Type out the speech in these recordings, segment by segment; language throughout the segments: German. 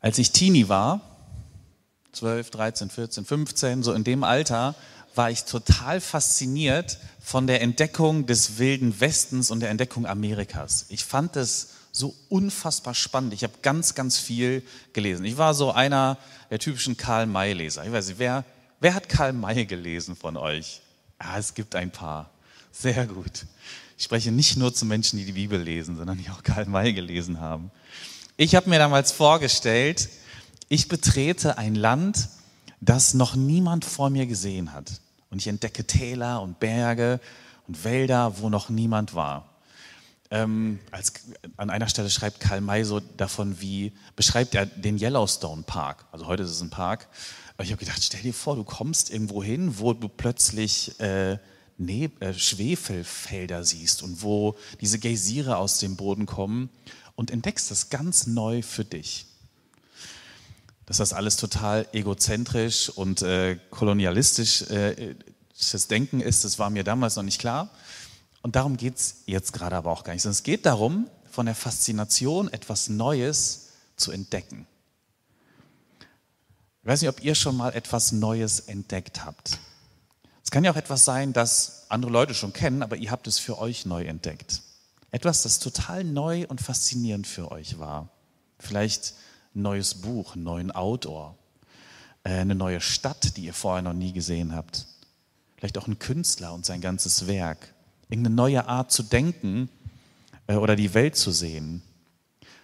Als ich Teenie war, 12, 13, 14, 15, so in dem Alter, war ich total fasziniert von der Entdeckung des wilden Westens und der Entdeckung Amerikas. Ich fand es so unfassbar spannend. Ich habe ganz, ganz viel gelesen. Ich war so einer der typischen Karl-May-Leser. Ich weiß nicht, wer, wer hat Karl May gelesen von euch? Ja, es gibt ein paar. Sehr gut. Ich spreche nicht nur zu Menschen, die die Bibel lesen, sondern die auch Karl May gelesen haben. Ich habe mir damals vorgestellt, ich betrete ein Land, das noch niemand vor mir gesehen hat. Und ich entdecke Täler und Berge und Wälder, wo noch niemand war. Ähm, als, an einer Stelle schreibt Karl May so davon, wie beschreibt er den Yellowstone Park. Also heute ist es ein Park. Aber ich habe gedacht, stell dir vor, du kommst irgendwo hin, wo du plötzlich äh, ne äh, Schwefelfelder siehst und wo diese Geysire aus dem Boden kommen und entdeckst das ganz neu für dich. Dass das alles total egozentrisch und äh, kolonialistisch äh, das Denken ist, das war mir damals noch nicht klar. Und darum geht es jetzt gerade aber auch gar nicht, es geht darum, von der Faszination etwas Neues zu entdecken. Ich weiß nicht, ob ihr schon mal etwas Neues entdeckt habt. Es kann ja auch etwas sein, das andere Leute schon kennen, aber ihr habt es für euch neu entdeckt. Etwas, das total neu und faszinierend für euch war. Vielleicht ein neues Buch, einen neuen Outdoor, äh, eine neue Stadt, die ihr vorher noch nie gesehen habt. Vielleicht auch ein Künstler und sein ganzes Werk irgendeine neue Art zu denken äh, oder die Welt zu sehen.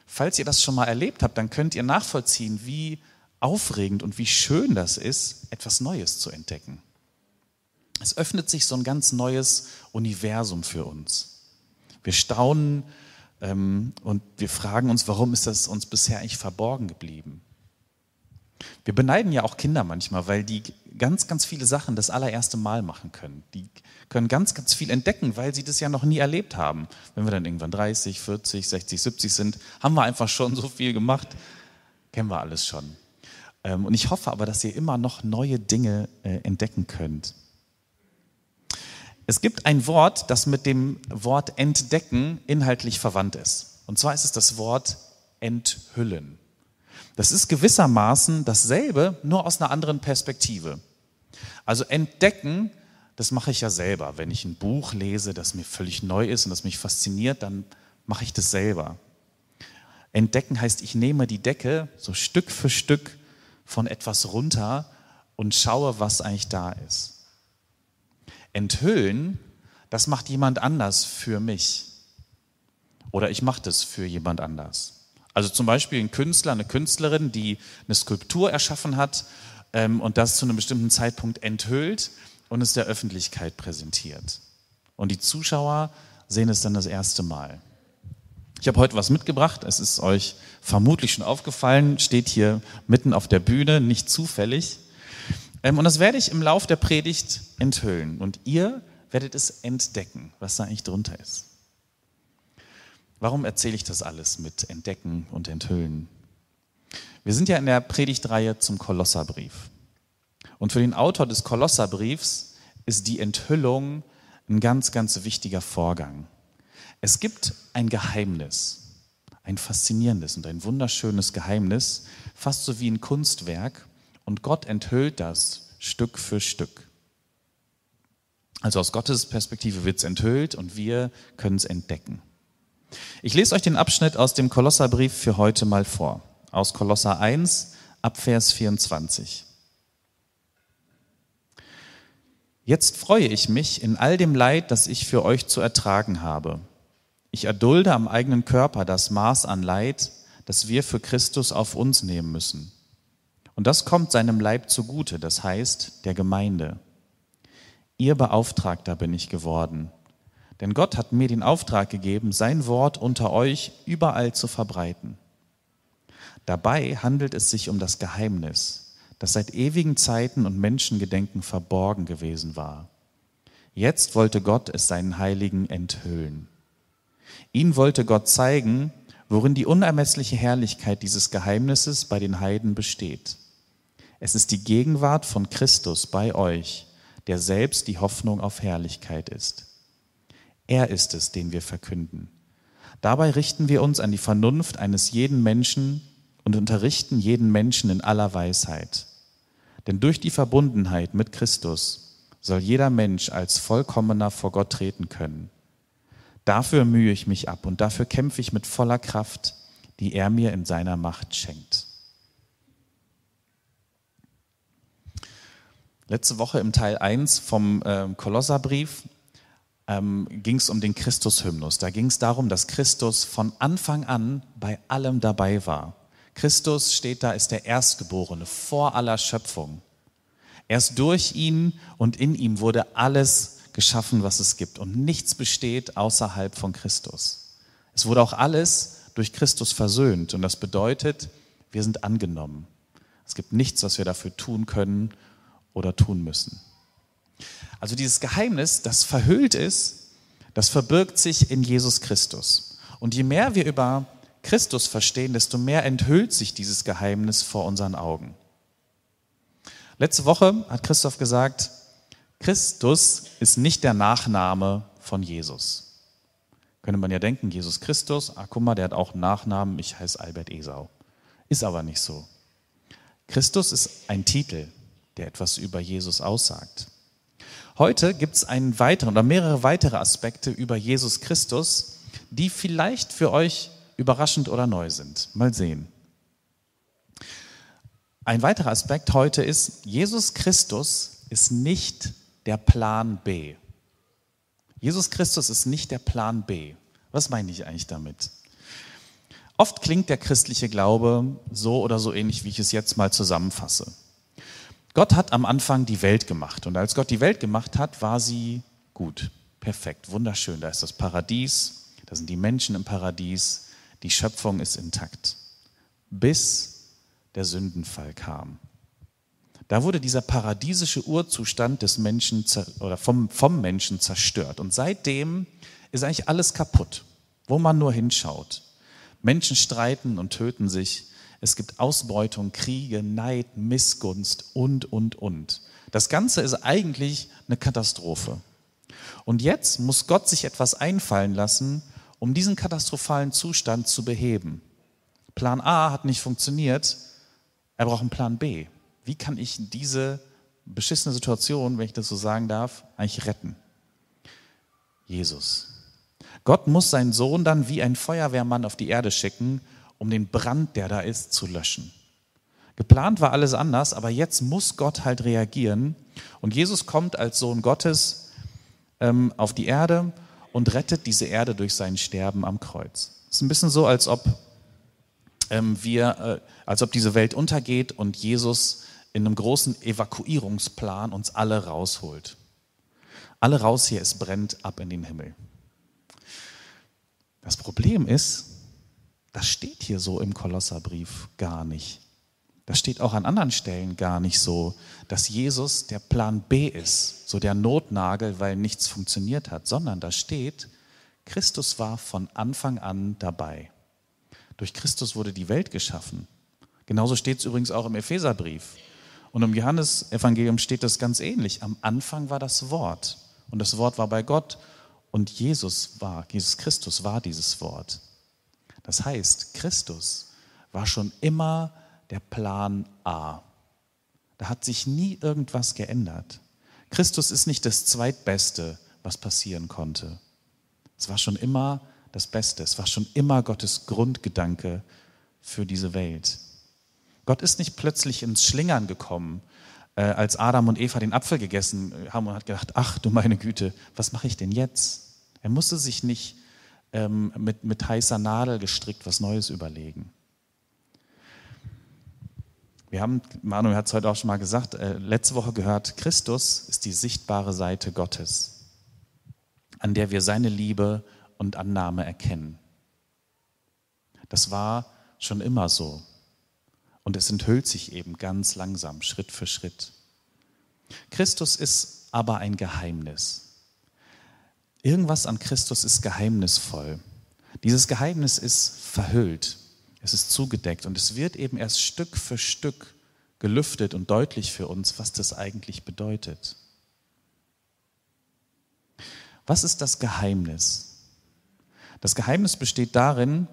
Falls ihr das schon mal erlebt habt, dann könnt ihr nachvollziehen, wie aufregend und wie schön das ist, etwas Neues zu entdecken. Es öffnet sich so ein ganz neues Universum für uns. Wir staunen ähm, und wir fragen uns, warum ist das uns bisher eigentlich verborgen geblieben? Wir beneiden ja auch Kinder manchmal, weil die ganz, ganz viele Sachen das allererste Mal machen können. Die können ganz, ganz viel entdecken, weil sie das ja noch nie erlebt haben. Wenn wir dann irgendwann 30, 40, 60, 70 sind, haben wir einfach schon so viel gemacht, kennen wir alles schon. Ähm, und ich hoffe aber, dass ihr immer noch neue Dinge äh, entdecken könnt. Es gibt ein Wort, das mit dem Wort entdecken inhaltlich verwandt ist. Und zwar ist es das Wort enthüllen. Das ist gewissermaßen dasselbe, nur aus einer anderen Perspektive. Also entdecken, das mache ich ja selber. Wenn ich ein Buch lese, das mir völlig neu ist und das mich fasziniert, dann mache ich das selber. Entdecken heißt, ich nehme die Decke so Stück für Stück von etwas runter und schaue, was eigentlich da ist. Enthüllen, das macht jemand anders für mich. Oder ich mache das für jemand anders. Also zum Beispiel ein Künstler, eine Künstlerin, die eine Skulptur erschaffen hat ähm, und das zu einem bestimmten Zeitpunkt enthüllt und es der Öffentlichkeit präsentiert. Und die Zuschauer sehen es dann das erste Mal. Ich habe heute was mitgebracht, es ist euch vermutlich schon aufgefallen, steht hier mitten auf der Bühne, nicht zufällig. Ähm, und das werde ich im Lauf der Predigt enthüllen. Und ihr werdet es entdecken, was da eigentlich drunter ist. Warum erzähle ich das alles mit Entdecken und Enthüllen? Wir sind ja in der Predigtreihe zum Kolosserbrief. Und für den Autor des Kolosserbriefs ist die Enthüllung ein ganz, ganz wichtiger Vorgang. Es gibt ein Geheimnis, ein faszinierendes und ein wunderschönes Geheimnis, fast so wie ein Kunstwerk, und Gott enthüllt das Stück für Stück. Also aus Gottes Perspektive wird es enthüllt und wir können es entdecken. Ich lese euch den Abschnitt aus dem Kolosserbrief für heute mal vor, aus Kolosser 1 ab Vers 24. Jetzt freue ich mich in all dem Leid, das ich für euch zu ertragen habe. Ich erdulde am eigenen Körper das Maß an Leid, das wir für Christus auf uns nehmen müssen. Und das kommt seinem Leib zugute, das heißt der Gemeinde. Ihr Beauftragter bin ich geworden denn Gott hat mir den Auftrag gegeben, sein Wort unter euch überall zu verbreiten. Dabei handelt es sich um das Geheimnis, das seit ewigen Zeiten und Menschengedenken verborgen gewesen war. Jetzt wollte Gott es seinen Heiligen enthüllen. Ihn wollte Gott zeigen, worin die unermessliche Herrlichkeit dieses Geheimnisses bei den Heiden besteht. Es ist die Gegenwart von Christus bei euch, der selbst die Hoffnung auf Herrlichkeit ist. Er ist es, den wir verkünden. Dabei richten wir uns an die Vernunft eines jeden Menschen und unterrichten jeden Menschen in aller Weisheit. Denn durch die Verbundenheit mit Christus soll jeder Mensch als vollkommener vor Gott treten können. Dafür mühe ich mich ab und dafür kämpfe ich mit voller Kraft, die er mir in seiner Macht schenkt. Letzte Woche im Teil 1 vom äh, Kolosserbrief ähm, ging es um den Christus-Hymnus. Da ging es darum, dass Christus von Anfang an bei allem dabei war. Christus steht da, ist der Erstgeborene vor aller Schöpfung. Erst durch ihn und in ihm wurde alles geschaffen, was es gibt. Und nichts besteht außerhalb von Christus. Es wurde auch alles durch Christus versöhnt. Und das bedeutet, wir sind angenommen. Es gibt nichts, was wir dafür tun können oder tun müssen. Also dieses Geheimnis, das verhüllt ist, das verbirgt sich in Jesus Christus. Und je mehr wir über Christus verstehen, desto mehr enthüllt sich dieses Geheimnis vor unseren Augen. Letzte Woche hat Christoph gesagt, Christus ist nicht der Nachname von Jesus. Könnte man ja denken, Jesus Christus, ah, guck mal, der hat auch einen Nachnamen, ich heiße Albert Esau. Ist aber nicht so. Christus ist ein Titel, der etwas über Jesus aussagt. Heute gibt es einen weiteren oder mehrere weitere Aspekte über Jesus Christus, die vielleicht für euch überraschend oder neu sind. Mal sehen. Ein weiterer Aspekt heute ist, Jesus Christus ist nicht der Plan B. Jesus Christus ist nicht der Plan B. Was meine ich eigentlich damit? Oft klingt der christliche Glaube so oder so ähnlich, wie ich es jetzt mal zusammenfasse. Gott hat am Anfang die Welt gemacht und als Gott die Welt gemacht hat, war sie gut, perfekt, wunderschön. Da ist das Paradies, da sind die Menschen im Paradies, die Schöpfung ist intakt. Bis der Sündenfall kam. Da wurde dieser paradiesische Urzustand des Menschen oder vom, vom Menschen zerstört. Und seitdem ist eigentlich alles kaputt, wo man nur hinschaut. Menschen streiten und töten sich. Es gibt Ausbeutung, Kriege, Neid, Missgunst und, und, und. Das Ganze ist eigentlich eine Katastrophe. Und jetzt muss Gott sich etwas einfallen lassen, um diesen katastrophalen Zustand zu beheben. Plan A hat nicht funktioniert, er braucht einen Plan B. Wie kann ich diese beschissene Situation, wenn ich das so sagen darf, eigentlich retten? Jesus. Gott muss seinen Sohn dann wie ein Feuerwehrmann auf die Erde schicken, um den Brand, der da ist, zu löschen. Geplant war alles anders, aber jetzt muss Gott halt reagieren. Und Jesus kommt als Sohn Gottes ähm, auf die Erde und rettet diese Erde durch sein Sterben am Kreuz. Es ist ein bisschen so, als ob ähm, wir, äh, als ob diese Welt untergeht und Jesus in einem großen Evakuierungsplan uns alle rausholt. Alle raus hier, es brennt ab in den Himmel. Das Problem ist, das steht hier so im Kolosserbrief gar nicht. Das steht auch an anderen Stellen gar nicht so, dass Jesus der Plan B ist, so der Notnagel, weil nichts funktioniert hat, sondern da steht, Christus war von Anfang an dabei. Durch Christus wurde die Welt geschaffen. Genauso steht es übrigens auch im Epheserbrief. Und im Johannesevangelium steht das ganz ähnlich. Am Anfang war das Wort und das Wort war bei Gott und Jesus war, Jesus Christus war dieses Wort. Das heißt, Christus war schon immer der Plan A. Da hat sich nie irgendwas geändert. Christus ist nicht das Zweitbeste, was passieren konnte. Es war schon immer das Beste. Es war schon immer Gottes Grundgedanke für diese Welt. Gott ist nicht plötzlich ins Schlingern gekommen, äh, als Adam und Eva den Apfel gegessen haben und hat gedacht, ach du meine Güte, was mache ich denn jetzt? Er musste sich nicht ähm, mit, mit heißer Nadel gestrickt was Neues überlegen. Wir haben, Manuel hat es heute auch schon mal gesagt, äh, letzte Woche gehört, Christus ist die sichtbare Seite Gottes, an der wir seine Liebe und Annahme erkennen. Das war schon immer so. Und es enthüllt sich eben ganz langsam, Schritt für Schritt. Christus ist aber ein Geheimnis. Irgendwas an Christus ist geheimnisvoll. Dieses Geheimnis ist verhüllt, es ist zugedeckt und es wird eben erst Stück für Stück gelüftet und deutlich für uns, was das eigentlich bedeutet. Was ist das Geheimnis? Das Geheimnis besteht darin,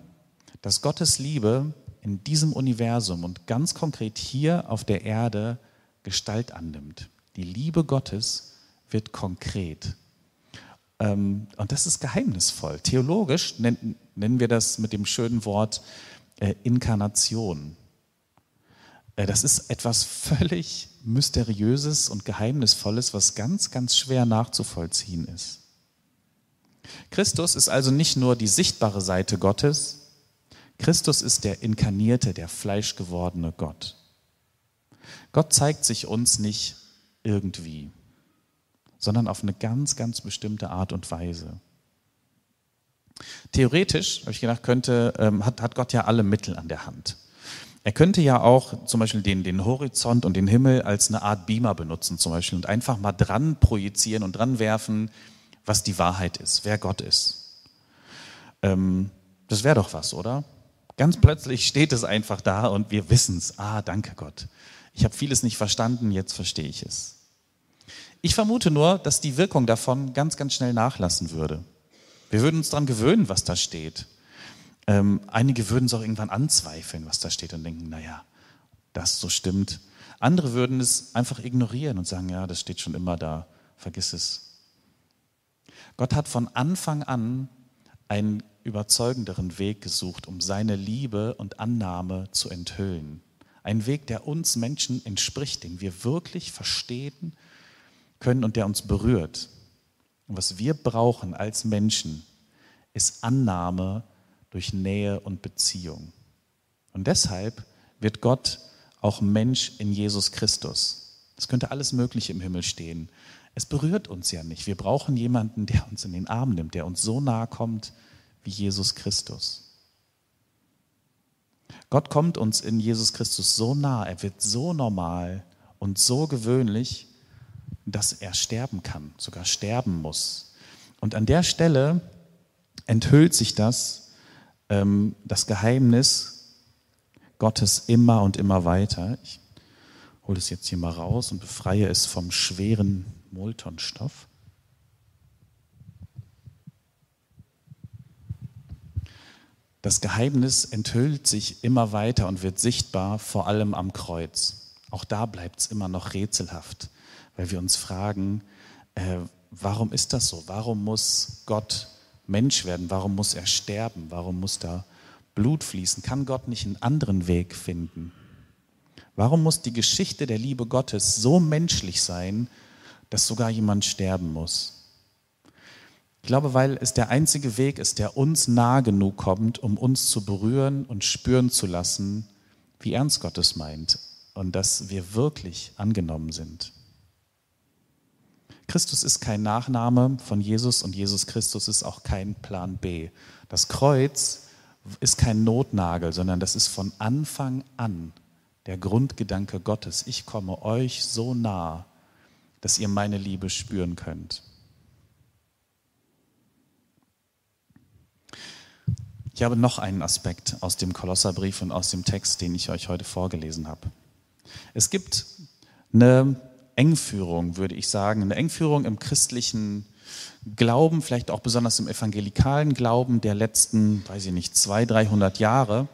dass Gottes Liebe in diesem Universum und ganz konkret hier auf der Erde Gestalt annimmt. Die Liebe Gottes wird konkret. Ähm, und das ist geheimnisvoll. Theologisch nennen, wir das mit dem schönen Wort äh, Inkarnation. Äh, das ist etwas völlig Mysteriöses und Geheimnisvolles, was ganz, ganz schwer nachzuvollziehen ist. Christus ist also nicht nur die sichtbare Seite Gottes, Christus ist der inkarnierte, der fleischgewordene Gott. Gott zeigt sich uns nicht irgendwie, sondern auf eine ganz, ganz bestimmte Art und Weise. Theoretisch, habe ich gedacht, könnte, ähm, hat, hat Gott ja alle Mittel an der Hand. Er könnte ja auch zum Beispiel den, den Horizont und den Himmel als eine Art Beamer benutzen zum Beispiel und einfach mal dran projizieren und dran werfen, was die Wahrheit ist, wer Gott ist. Ähm, das wäre doch was, oder? Ganz plötzlich steht es einfach da und wir wissen es. Ah, danke Gott. Ich habe vieles nicht verstanden, jetzt verstehe ich es. Ich vermute nur, dass die Wirkung davon ganz, ganz schnell nachlassen würde. Wir würden uns daran gewöhnen, was da steht. Ähm, einige würden es auch irgendwann anzweifeln, was da steht und denken, naja, das so stimmt. Andere würden es einfach ignorieren und sagen, ja, das steht schon immer da, vergiss es. Gott hat von Anfang an einen überzeugenderen Weg gesucht, um seine Liebe und Annahme zu enthüllen. Ein Weg, der uns Menschen entspricht, den wir wirklich verstehen können und der uns berührt. Und was wir brauchen als Menschen, ist Annahme durch Nähe und Beziehung. Und deshalb wird Gott auch Mensch in Jesus Christus. Es könnte alles Mögliche im Himmel stehen. Es berührt uns ja nicht. Wir brauchen jemanden, der uns in den Arm nimmt, der uns so nahe kommt wie Jesus Christus. Gott kommt uns in Jesus Christus so nah, er wird so normal und so gewöhnlich, dass er sterben kann, sogar sterben muss. Und an der Stelle enthüllt sich das ähm, das Geheimnis Gottes immer und immer weiter. Ich hole es jetzt hier mal raus und befreie es vom schweren Moltonstoff. Das Geheimnis enthüllt sich immer weiter und wird sichtbar, vor allem am Kreuz. Auch da bleibt es immer noch rätselhaft, weil wir uns fragen, äh, warum ist das so? Warum muss Gott Mensch werden? Warum muss er sterben? Warum muss da Blut fließen? Kann Gott nicht einen anderen Weg finden? Warum muss die Geschichte der Liebe Gottes so menschlich sein, dass sogar jemand sterben muss? Ich glaube, weil es der einzige Weg ist, der uns nah genug kommt, um uns zu berühren und spüren zu lassen, wie ernst Gott es meint und dass wir wirklich angenommen sind. Christus ist kein Nachname von Jesus und Jesus Christus ist auch kein Plan B. Das Kreuz ist kein Notnagel, sondern das ist von Anfang an der Grundgedanke Gottes. Ich komme euch so nah, dass ihr meine Liebe spüren könnt. Ich habe noch einen Aspekt aus dem Kolosserbrief und aus dem Text, den ich euch heute vorgelesen habe. Es gibt eine Engführung, würde ich sagen, eine Engführung im christlichen Glauben, vielleicht auch besonders im evangelikalen Glauben der letzten, weiß ich nicht, zwei, dreihundert Jahre.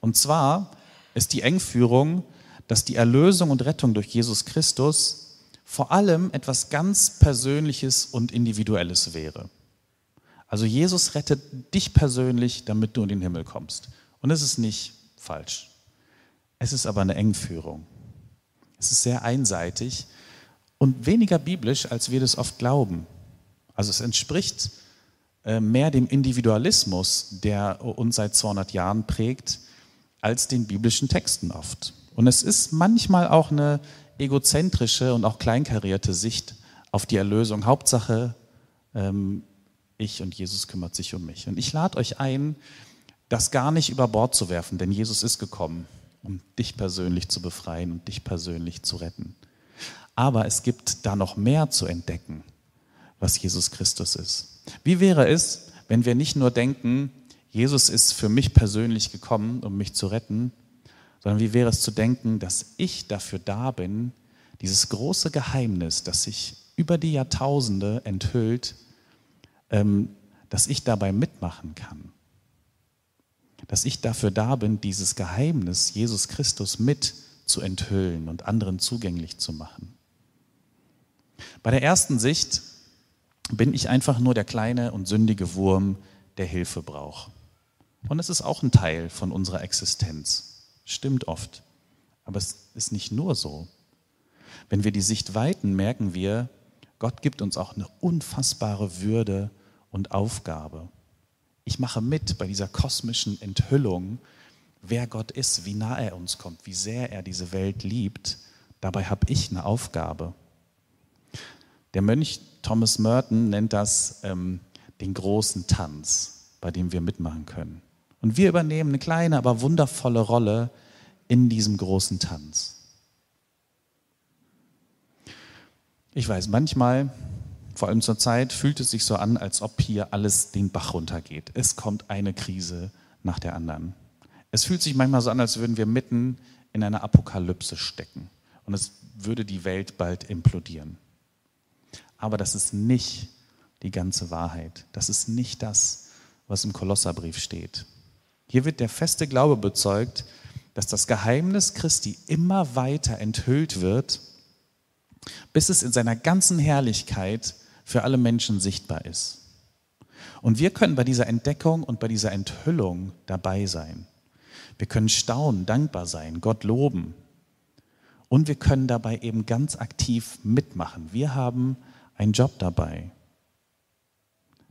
Und zwar ist die Engführung, dass die Erlösung und Rettung durch Jesus Christus vor allem etwas ganz Persönliches und Individuelles wäre. Also Jesus rettet dich persönlich, damit du in den Himmel kommst. Und es ist nicht falsch. Es ist aber eine Engführung. Es ist sehr einseitig und weniger biblisch, als wir das oft glauben. Also es entspricht äh, mehr dem Individualismus, der uns seit 200 Jahren prägt, als den biblischen Texten oft. Und es ist manchmal auch eine egozentrische und auch kleinkarierte Sicht auf die Erlösung. Hauptsache, ähm, ich und Jesus kümmert sich um mich. Und ich lade euch ein, das gar nicht über Bord zu werfen, denn Jesus ist gekommen, um dich persönlich zu befreien und dich persönlich zu retten. Aber es gibt da noch mehr zu entdecken, was Jesus Christus ist. Wie wäre es, wenn wir nicht nur denken, Jesus ist für mich persönlich gekommen, um mich zu retten, sondern wie wäre es zu denken, dass ich dafür da bin, dieses große Geheimnis, das sich über die Jahrtausende enthüllt, ähm, dass ich dabei mitmachen kann. dass ich dafür da bin, dieses Geheimnis Jesus Christus mit zu enthüllen und anderen zugänglich zu machen. Bei der ersten Sicht bin ich einfach nur der kleine und sündige Wurm, der Hilfe braucht. Und es ist auch ein Teil von unserer Existenz. Stimmt oft. Aber es ist nicht nur so. Wenn wir die Sicht weiten, merken wir, Gott gibt uns auch eine unfassbare Würde und Aufgabe. Ich mache mit bei dieser kosmischen Enthüllung, wer Gott ist, wie nah er uns kommt, wie sehr er diese Welt liebt. Dabei habe ich eine Aufgabe. Der Mönch Thomas Merton nennt das ähm, den großen Tanz, bei dem wir mitmachen können. Und wir übernehmen eine kleine, aber wundervolle Rolle in diesem großen Tanz. Ich weiß, manchmal, vor allem zur Zeit, fühlt es sich so an, als ob hier alles den Bach runtergeht. Es kommt eine Krise nach der anderen. Es fühlt sich manchmal so an, als würden wir mitten in einer Apokalypse stecken und es würde die Welt bald implodieren. Aber das ist nicht die ganze Wahrheit. Das ist nicht das, was im Kolosserbrief steht. Hier wird der feste Glaube bezeugt, dass das Geheimnis Christi immer weiter enthüllt wird bis es in seiner ganzen Herrlichkeit für alle Menschen sichtbar ist. Und wir können bei dieser Entdeckung und bei dieser Enthüllung dabei sein. Wir können staunen, dankbar sein, Gott loben. Und wir können dabei eben ganz aktiv mitmachen. Wir haben einen Job dabei,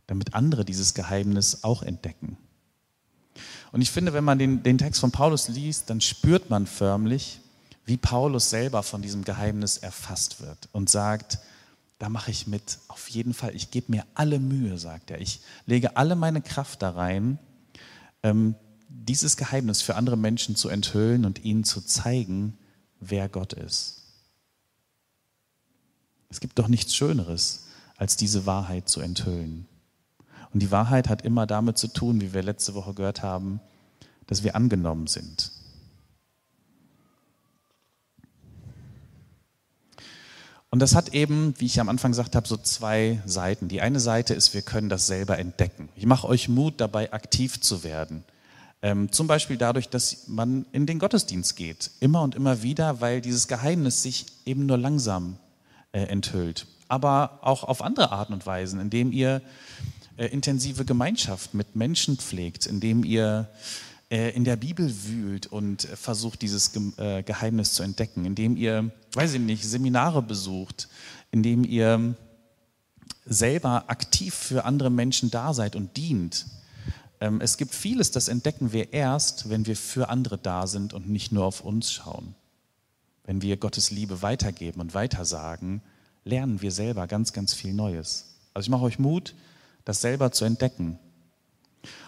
damit andere dieses Geheimnis auch entdecken. Und ich finde, wenn man den, den Text von Paulus liest, dann spürt man förmlich, wie Paulus selber von diesem Geheimnis erfasst wird und sagt, da mache ich mit, auf jeden Fall, ich gebe mir alle Mühe, sagt er. Ich lege alle meine Kraft da rein, ähm, dieses Geheimnis für andere Menschen zu enthüllen und ihnen zu zeigen, wer Gott ist. Es gibt doch nichts Schöneres, als diese Wahrheit zu enthüllen. Und die Wahrheit hat immer damit zu tun, wie wir letzte Woche gehört haben, dass wir angenommen sind, Und das hat eben, wie ich am Anfang gesagt habe, so zwei Seiten. Die eine Seite ist, wir können das selber entdecken. Ich mache euch Mut, dabei aktiv zu werden. Ähm, zum Beispiel dadurch, dass man in den Gottesdienst geht. Immer und immer wieder, weil dieses Geheimnis sich eben nur langsam enthüllt. Aber auch auf andere Arten und Weisen, indem ihr äh, intensive Gemeinschaft mit Menschen pflegt, indem ihr äh, in der Bibel wühlt und versucht, dieses äh, Geheimnis zu entdecken, indem ihr, weiß ich nicht, Seminare besucht, indem ihr selber aktiv für andere Menschen da seid und dient. Ähm, es gibt vieles, das entdecken wir erst, wenn wir für andere da sind und nicht nur auf uns schauen. Wenn wir Gottes Liebe weitergeben und weitersagen, lernen wir selber ganz, ganz viel Neues. Also ich mache euch Mut, das selber zu entdecken.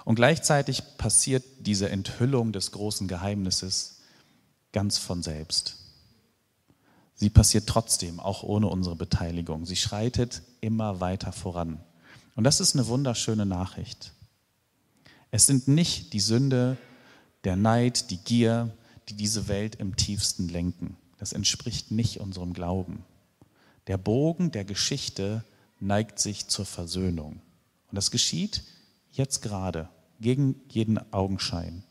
Und gleichzeitig passiert diese Enthüllung des großen Geheimnisses ganz von selbst. Sie passiert trotzdem, auch ohne unsere Beteiligung. Sie schreitet immer weiter voran. Und das ist eine wunderschöne Nachricht. Es sind nicht die Sünde, der Neid, die Gier, die diese Welt im tiefsten lenken. Das entspricht nicht unserem Glauben. Der Bogen der Geschichte neigt sich zur Versöhnung. Und das geschieht jetzt gerade, gegen jeden Augenschein.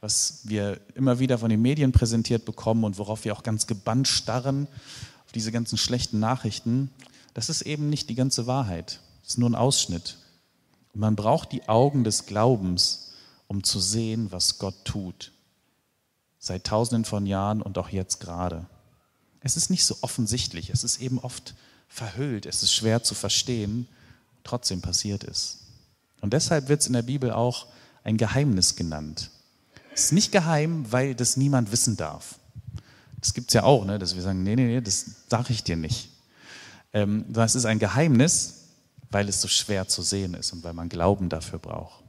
Was wir immer wieder von den Medien präsentiert bekommen und worauf wir auch ganz gebannt starren, auf diese ganzen schlechten Nachrichten, das ist eben nicht die ganze Wahrheit. Das ist nur ein Ausschnitt. Und man braucht die Augen des Glaubens, um zu sehen, was Gott tut. Seit tausenden von Jahren und auch jetzt gerade. Es ist nicht so offensichtlich, es ist eben oft verhüllt, es ist schwer zu verstehen, trotzdem passiert es. Und deshalb wird es in der Bibel auch ein Geheimnis genannt. Es ist nicht geheim, weil das niemand wissen darf. Das gibt es ja auch, ne? dass wir sagen, nee, nee, nee, das sage ich dir nicht. Ähm, das ist ein Geheimnis, weil es so schwer zu sehen ist und weil man Glauben dafür braucht.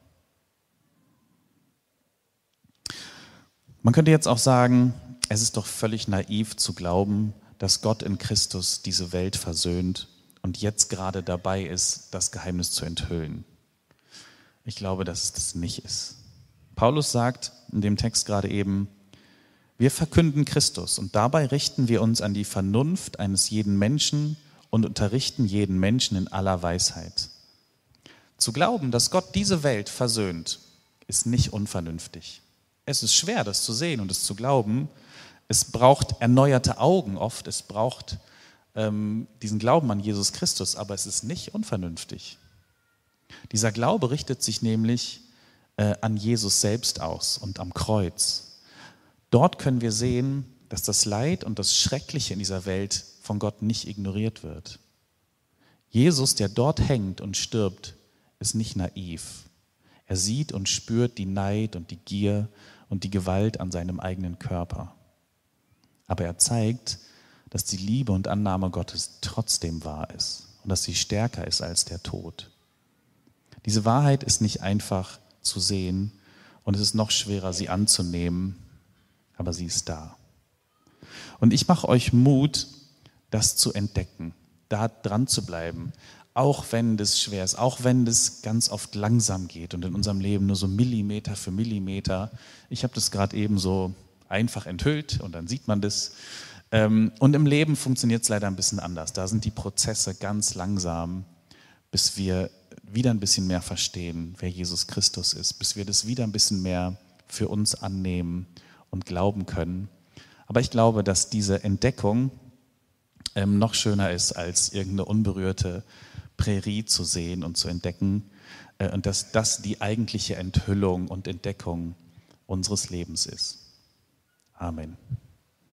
Man könnte jetzt auch sagen, es ist doch völlig naiv zu glauben, dass Gott in Christus diese Welt versöhnt und jetzt gerade dabei ist, das Geheimnis zu enthüllen. Ich glaube, dass es das nicht ist. Paulus sagt in dem Text gerade eben, wir verkünden Christus und dabei richten wir uns an die Vernunft eines jeden Menschen und unterrichten jeden Menschen in aller Weisheit. Zu glauben, dass Gott diese Welt versöhnt, ist nicht unvernünftig. Es ist schwer, das zu sehen und es zu glauben. Es braucht erneuerte Augen oft. Es braucht ähm, diesen Glauben an Jesus Christus, aber es ist nicht unvernünftig. Dieser Glaube richtet sich nämlich äh, an Jesus selbst aus und am Kreuz. Dort können wir sehen, dass das Leid und das Schreckliche in dieser Welt von Gott nicht ignoriert wird. Jesus, der dort hängt und stirbt, ist nicht naiv. Er sieht und spürt die Neid und die Gier und die Gewalt an seinem eigenen Körper. Aber er zeigt, dass die Liebe und Annahme Gottes trotzdem wahr ist und dass sie stärker ist als der Tod. Diese Wahrheit ist nicht einfach zu sehen und es ist noch schwerer, sie anzunehmen, aber sie ist da. Und ich mache euch Mut, das zu entdecken, da dran zu bleiben, auch wenn das schwer ist, auch wenn das ganz oft langsam geht und in unserem Leben nur so Millimeter für Millimeter. Ich habe das gerade eben so einfach enthüllt und dann sieht man das. Ähm, und im Leben funktioniert es leider ein bisschen anders. Da sind die Prozesse ganz langsam, bis wir wieder ein bisschen mehr verstehen, wer Jesus Christus ist, bis wir das wieder ein bisschen mehr für uns annehmen und glauben können. Aber ich glaube, dass diese Entdeckung ähm, noch schöner ist, als irgendeine unberührte Prärie zu sehen und zu entdecken. Äh, und dass das die eigentliche Enthüllung und Entdeckung unseres Lebens ist. Amen.